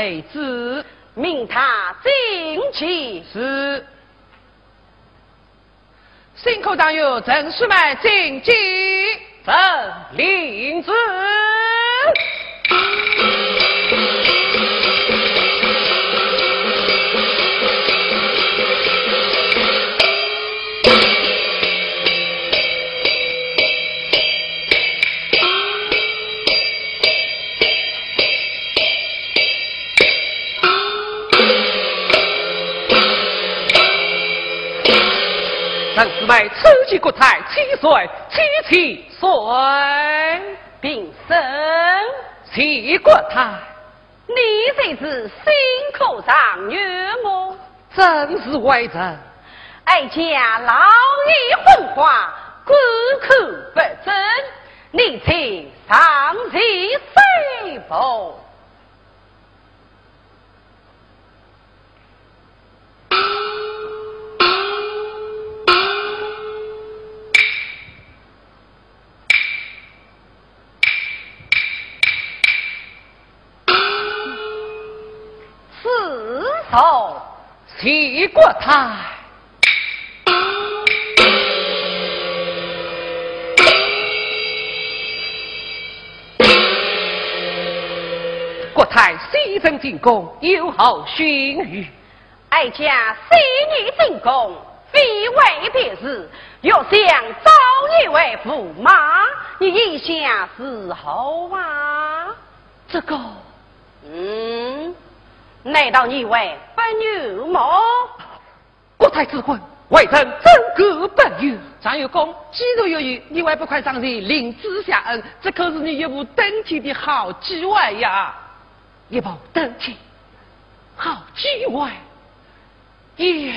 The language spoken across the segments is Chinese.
已在宫外候旨，命他进去。是。辛苦党友陈叔们进京，朕领旨。泰七岁，七七岁，并生七国泰，你才是心口上月我，真是为人。哀家老眼昏花，关口不正，你且上前随步。齐国泰，国泰西征进攻，有好勋谕。哀家昔日进宫，非为别事，若想招你为驸马，你意下是何啊？这个，嗯。难道你为不牛吗？国太子昏，为臣真格不牛。张有功，既然有余，你为不快上前领旨下恩？这可是你一步登天的好机会呀！一步登天，好机会呀！一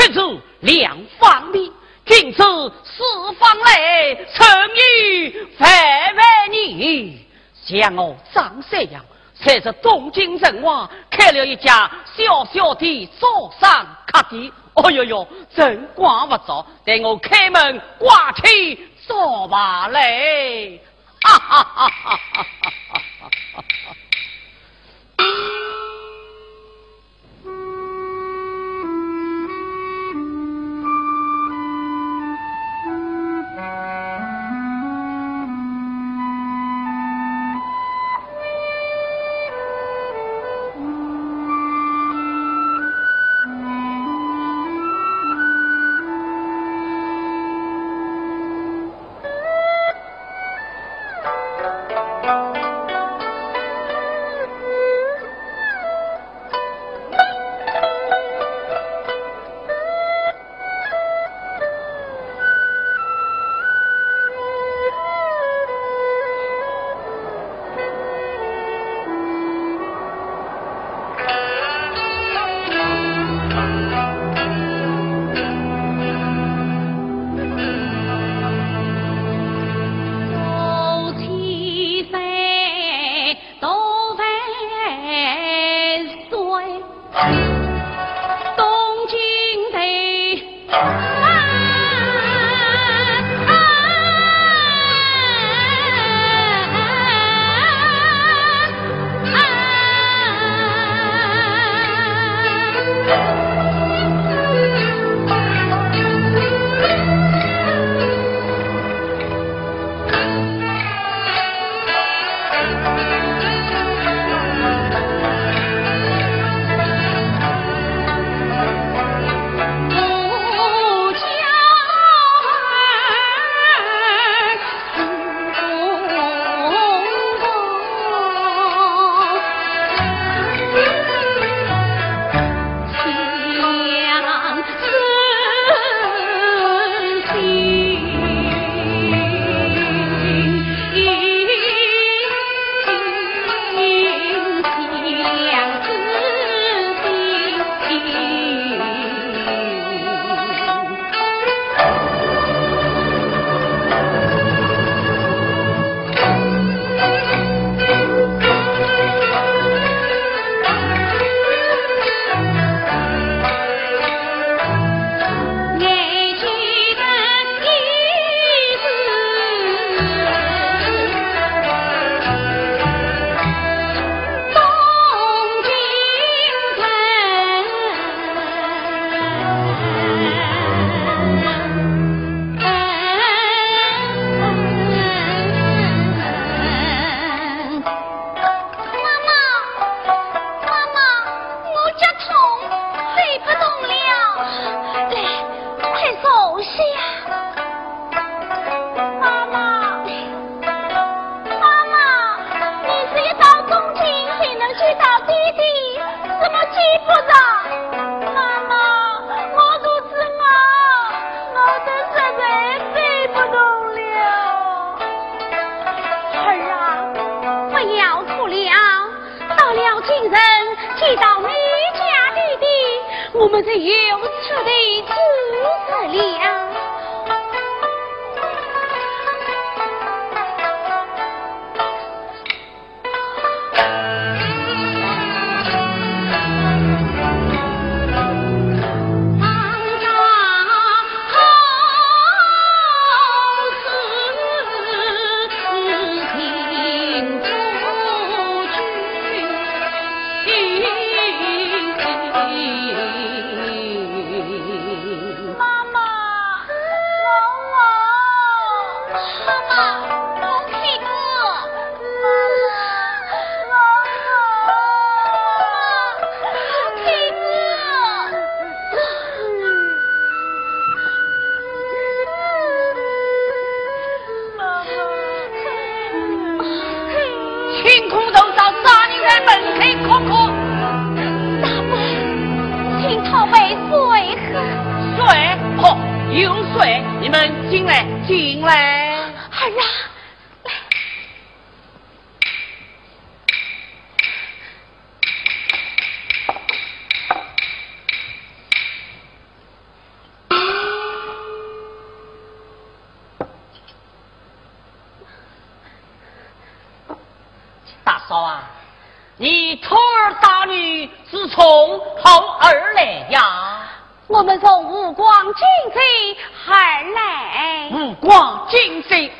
的吃足两方面，君子四方来，成语范范你。像我张三样，才是东京人王，开了一家小小的早上客店。哦哟哟，真管不着，待我开门挂起招牌来。哈哈哈哈哈哈！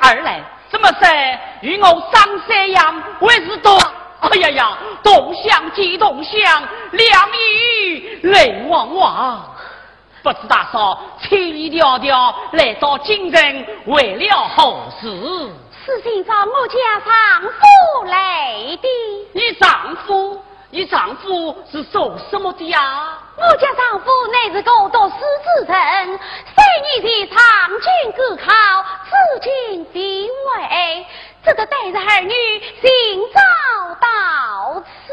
进贼而来，怎么是与我上山阳为是多？哎呀呀，同乡即同乡，两雨泪汪汪。不知大嫂千里迢迢来到京城，为了何事？是寻找我家丈夫来的。你丈夫？你丈夫是做什么的呀？我家丈夫乃是个读书之人，三年前参军赶考，至今地位，只得带着儿女寻找到此。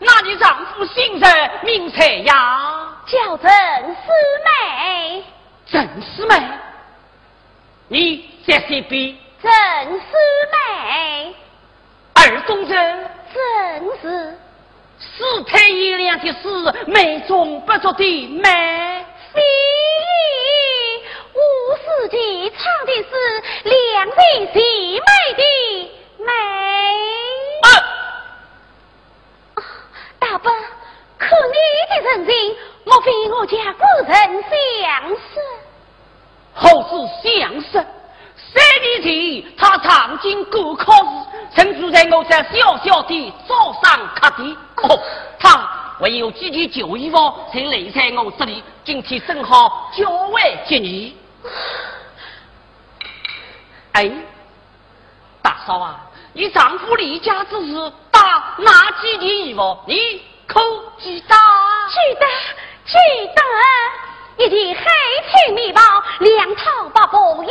那你丈夫姓甚名谁呀？叫郑师妹。郑师妹，你在谁边？郑师妹。二公子。正是。四太爷俩的事，美中不足的美。非，吴四姐唱的是两位姐妹的美。大伯，可你的人情，莫非我家古人相识？何是相识？三年前，他曾经过考时，曾住在我这小小的早上客店。哦，他唯有几件旧衣服，才留在我这里。今天正好交为接你。哎，大嫂啊，你丈夫离家之时打哪几件衣服？你可记得？记得，记得，一件黑青棉袄，两套八布衣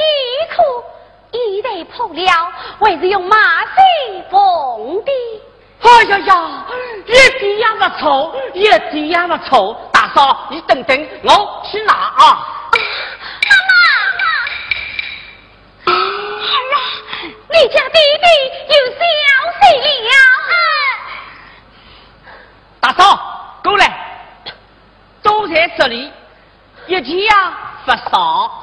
裤。衣带破了，还是用麻线缝的。哎呀呀，一点也不错，一点也不错。大嫂，你等等，我去拿啊。妈妈，儿啊，你家弟弟有消息了。大嫂，过来，都在这里，一天呀发烧。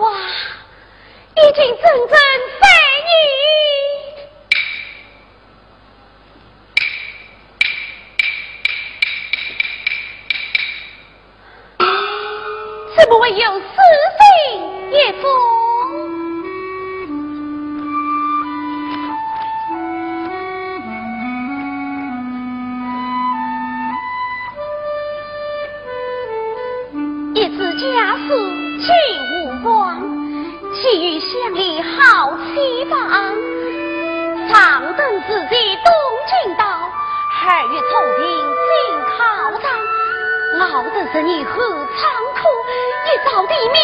哇，已经整整三年，怎么会有死心一封？此去。无光，其余乡里好气方。长等自己东进到，二月初平进考场，熬得是你何仓苦，一朝地命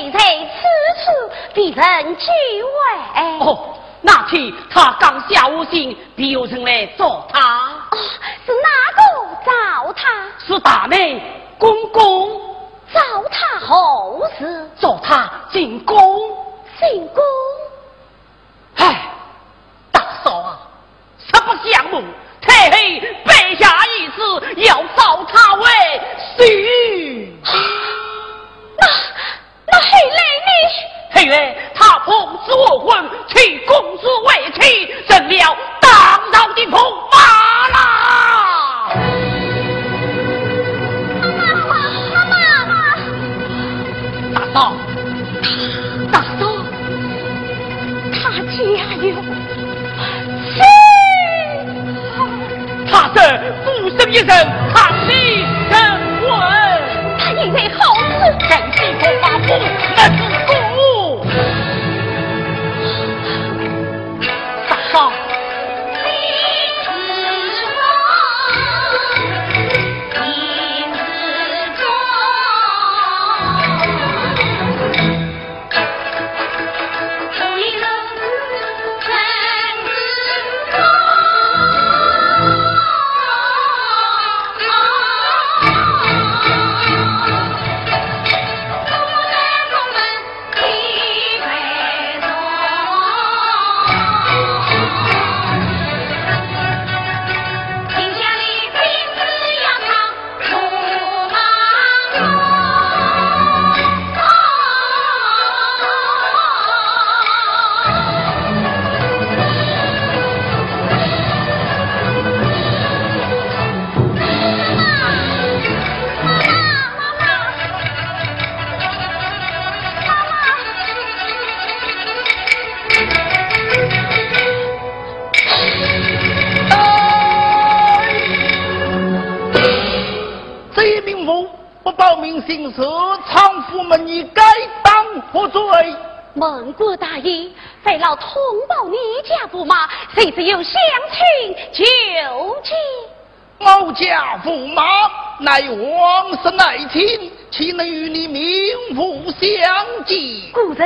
以后累在此处，必成居外。哦，那天他刚下无心，必有人来找他。哦，是哪个找他？是大妹公公找他后事，找他进宫。进宫？唉，大嫂啊，实不相瞒。太后备下一旨，要召他为婿。那那黑来呢？黑月他奉旨我婚，娶公主为妻，成了当朝的驸马啦。妈妈，妈妈，大嫂，大嫂，他家有。他是孤身一人，抗力人稳。他因为好事，真心驸马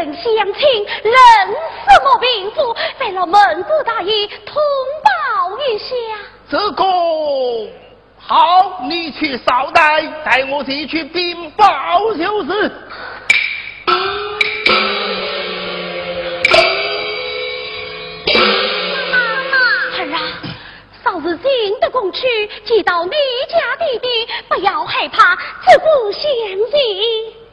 人乡亲认什么名妇？费老蒙古大爷通报一下。这个。好，你去稍待，带我去去禀报就是。妈妈，儿啊，嫂子进得宫去，见到你家弟弟，不要害怕，自不相信。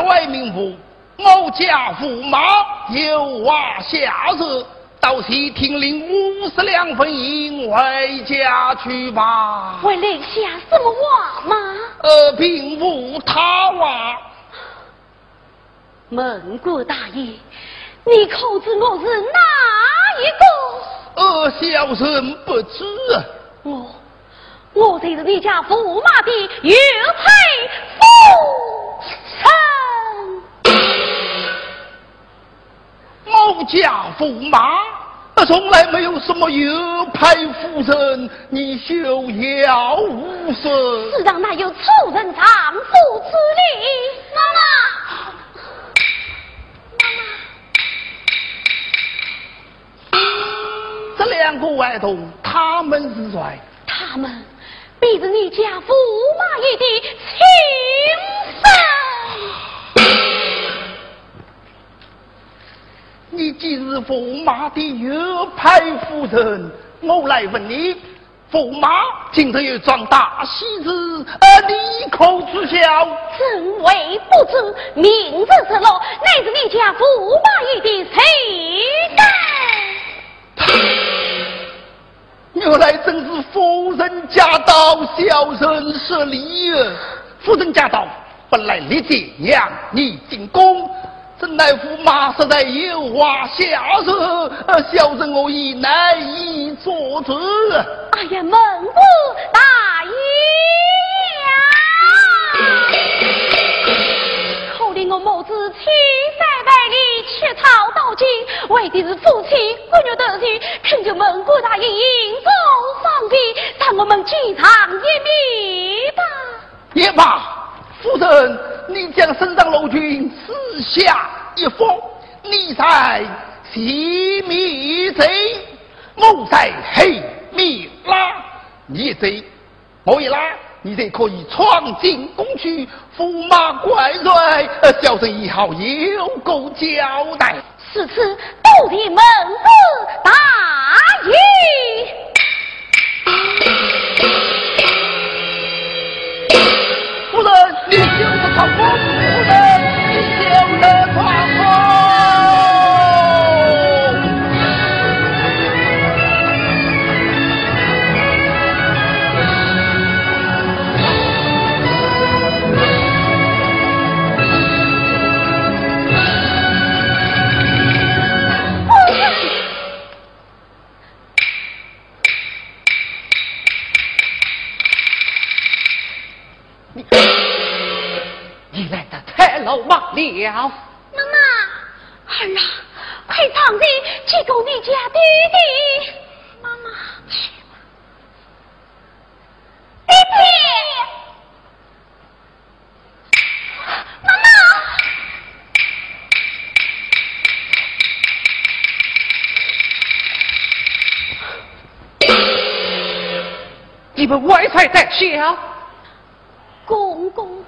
这位名妇。我家驸马有话下旨，到西亭领五十两分银回家去吧。为留下什么话吗？呃，并无他话。蒙古大爷，你可知我是哪一个？呃，小人不知。我，我就是你家驸马的玉佩夫我家驸马，从来没有什么有派夫人，你休要无损。世上哪有仇人丈夫之理。妈妈，妈妈，这两个外童他们是谁？他们必是你家驸马爷的亲你既是驸马的右派夫人，我来问你，驸马今日有桩大喜事，而你可知晓？怎为不知？名字之落，乃是你家驸马爷的谁干？原来正是夫人驾到，小人失礼。夫人驾到，本来立即让你进宫。真乃驸马实在有话下旨，小人我已难以做主。哎呀，蒙古大爷呀！可怜我母子千山万里乞讨到今，为的是夫妻骨肉得亲，恳求蒙古大人应中方便，让我们见上一面吧。也罢，夫人，你将身上楼君撕下一封，你在西密贼，我在黑密拉，你贼，我一拉。你才可以闯进宫去，驸马怪罪，小生以后有够交代。此次都听门子大意。人，你就是了，妈妈，儿啊，快上去去告你家弟弟。妈妈，弟弟，妈妈，你们外财在下，公公。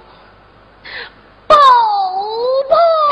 people.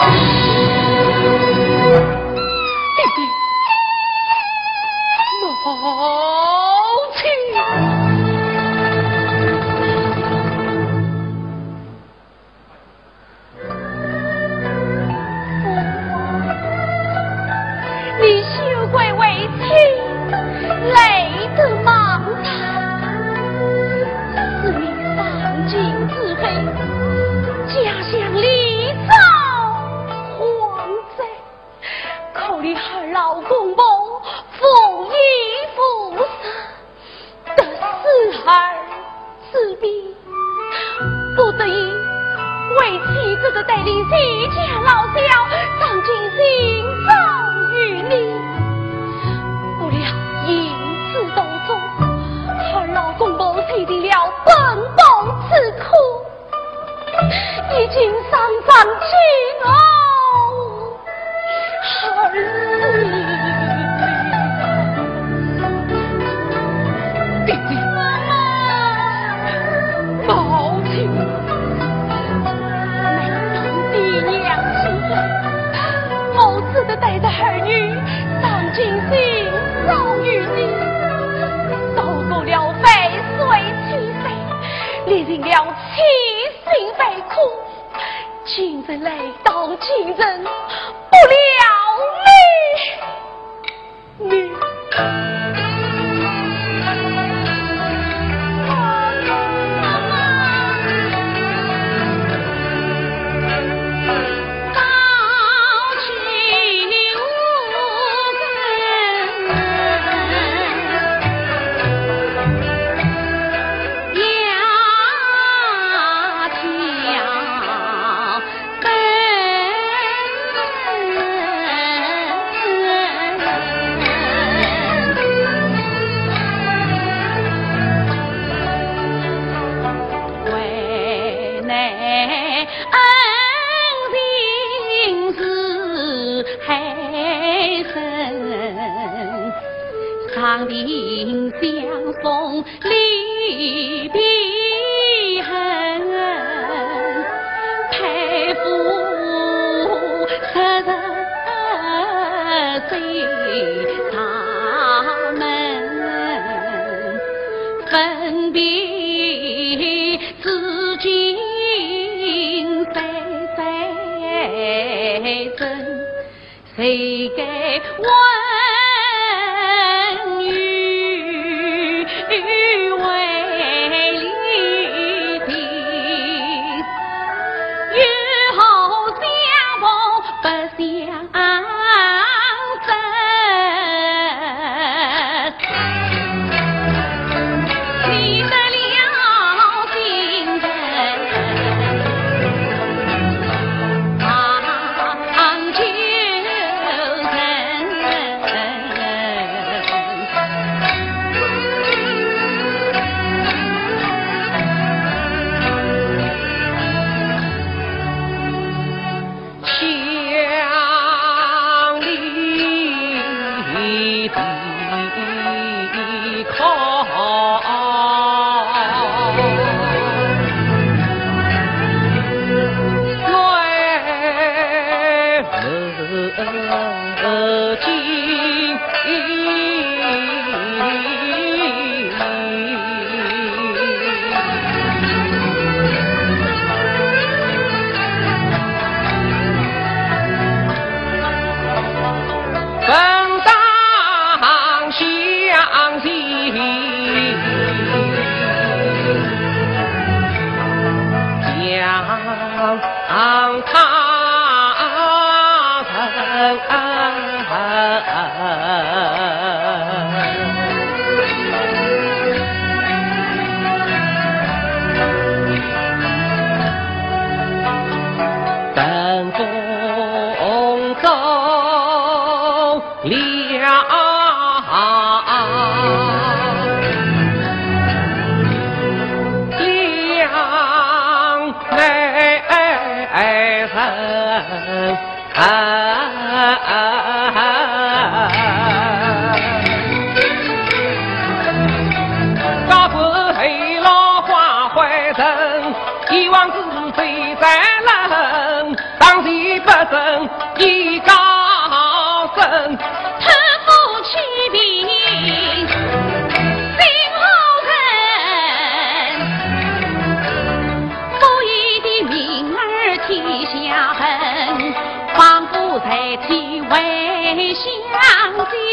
尽了千辛万苦，今人来到今人不了你。送离别恨，佩服十醉大门，分别至今三三生，谁该问？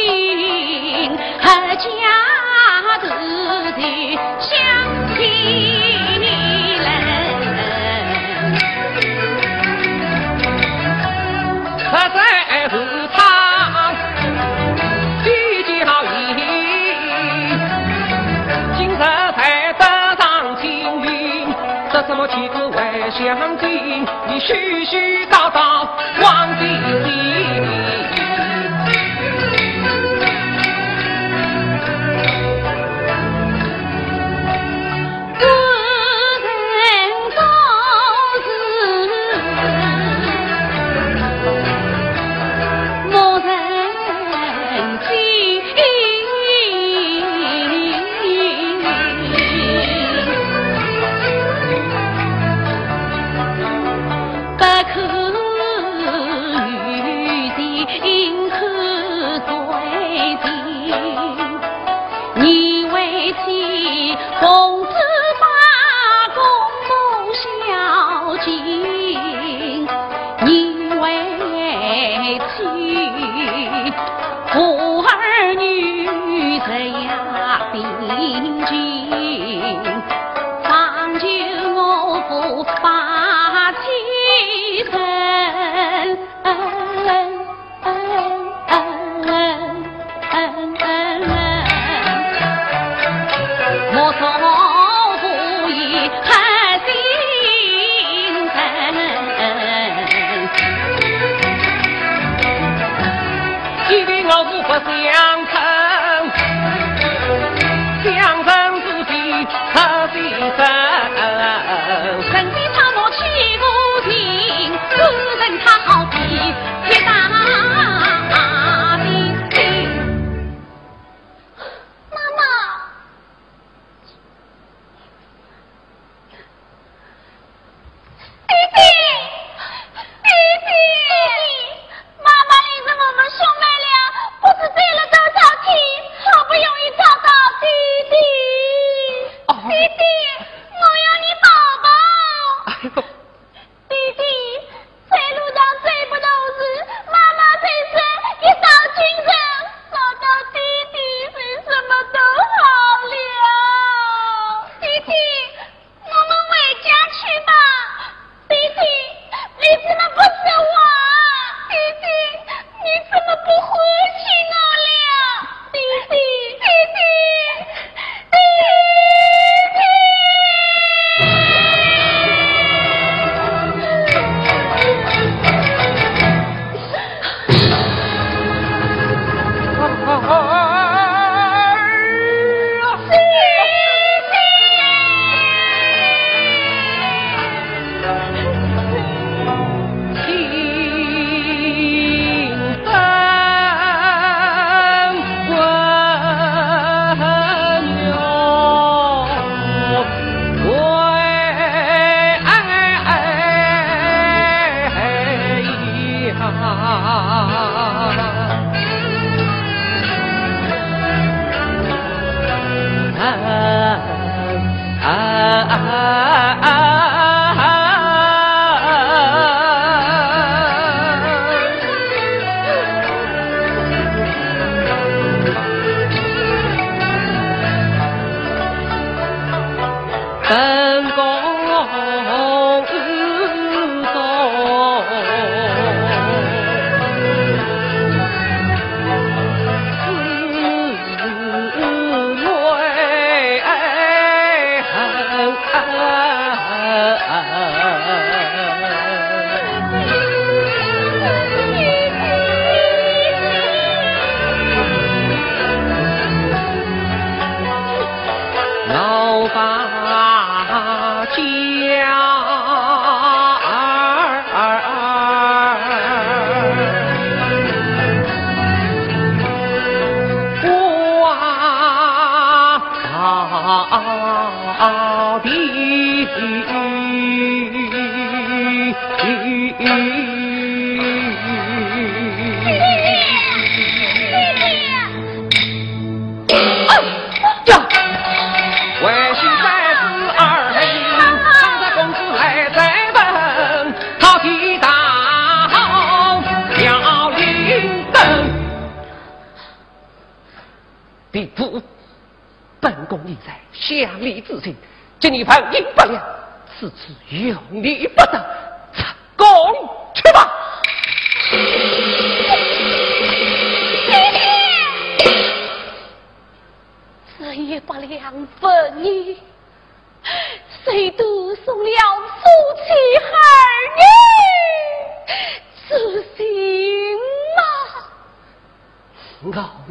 云，家子弟相亲人？实在此堂聚集好意，今日才得上青云，这什么岂可外乡亲？你絮絮叨叨忘记心。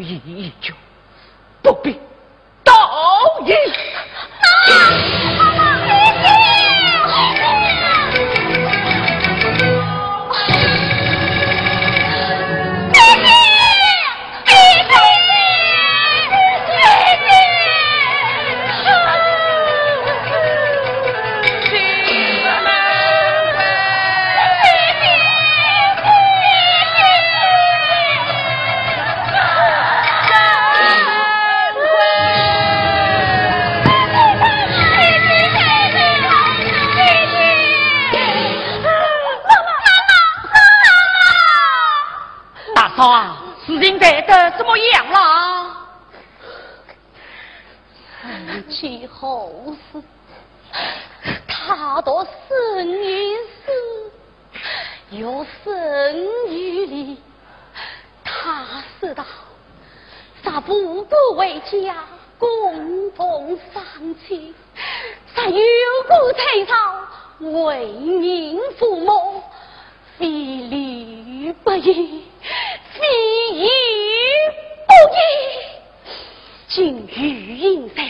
一一九。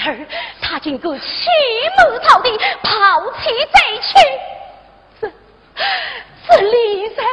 儿，他竟个起母草地抛弃贼去，这这理在。